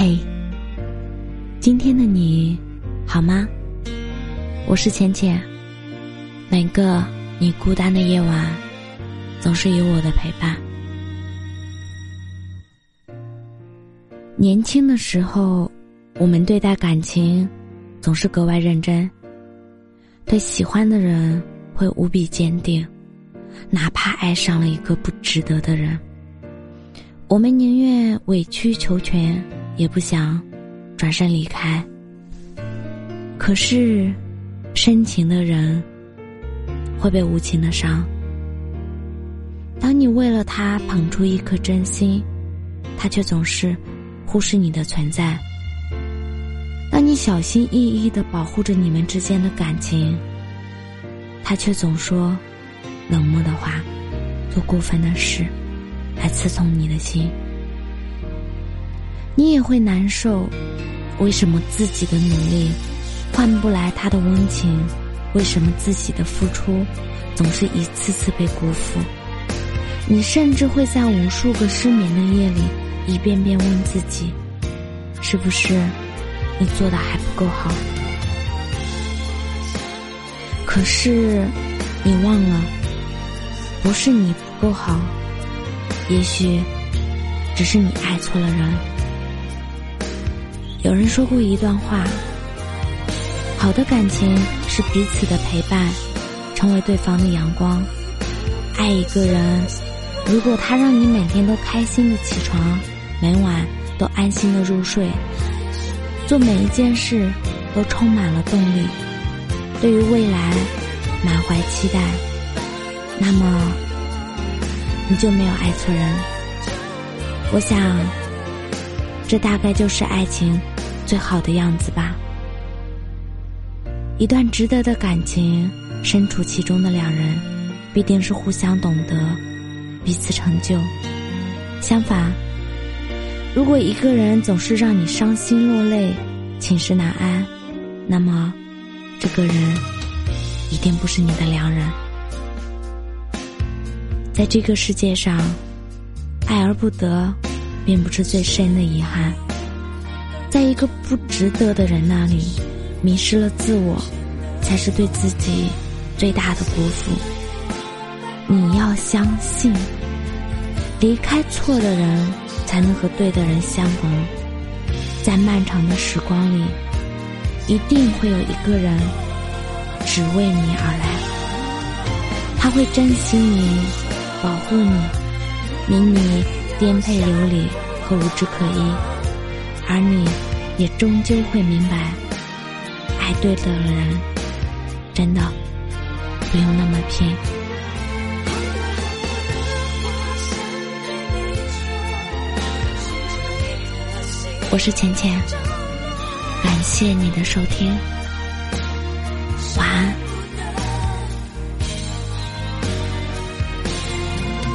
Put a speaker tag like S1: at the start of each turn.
S1: 嘿，今天的你好吗？我是浅浅。每个你孤单的夜晚，总是有我的陪伴。年轻的时候，我们对待感情总是格外认真，对喜欢的人会无比坚定，哪怕爱上了一个不值得的人，我们宁愿委曲求全。也不想转身离开。可是，深情的人会被无情的伤。当你为了他捧出一颗真心，他却总是忽视你的存在。当你小心翼翼的保护着你们之间的感情，他却总说冷漠的话，做过分的事，来刺痛你的心。你也会难受，为什么自己的努力换不来他的温情？为什么自己的付出总是一次次被辜负？你甚至会在无数个失眠的夜里，一遍遍问自己：是不是你做的还不够好？可是你忘了，不是你不够好，也许只是你爱错了人。有人说过一段话：好的感情是彼此的陪伴，成为对方的阳光。爱一个人，如果他让你每天都开心的起床，每晚都安心的入睡，做每一件事都充满了动力，对于未来满怀期待，那么你就没有爱错人。我想。这大概就是爱情最好的样子吧。一段值得的感情，身处其中的两人，必定是互相懂得，彼此成就。相反，如果一个人总是让你伤心落泪、寝食难安，那么这个人一定不是你的良人。在这个世界上，爱而不得。并不是最深的遗憾，在一个不值得的人那里，迷失了自我，才是对自己最大的辜负。你要相信，离开错的人，才能和对的人相逢。在漫长的时光里，一定会有一个人只为你而来，他会珍惜你，保护你，明你。颠沛流离和无枝可依，而你也终究会明白，爱对的人真的不用那么拼。我是浅浅，感谢你的收听，晚安。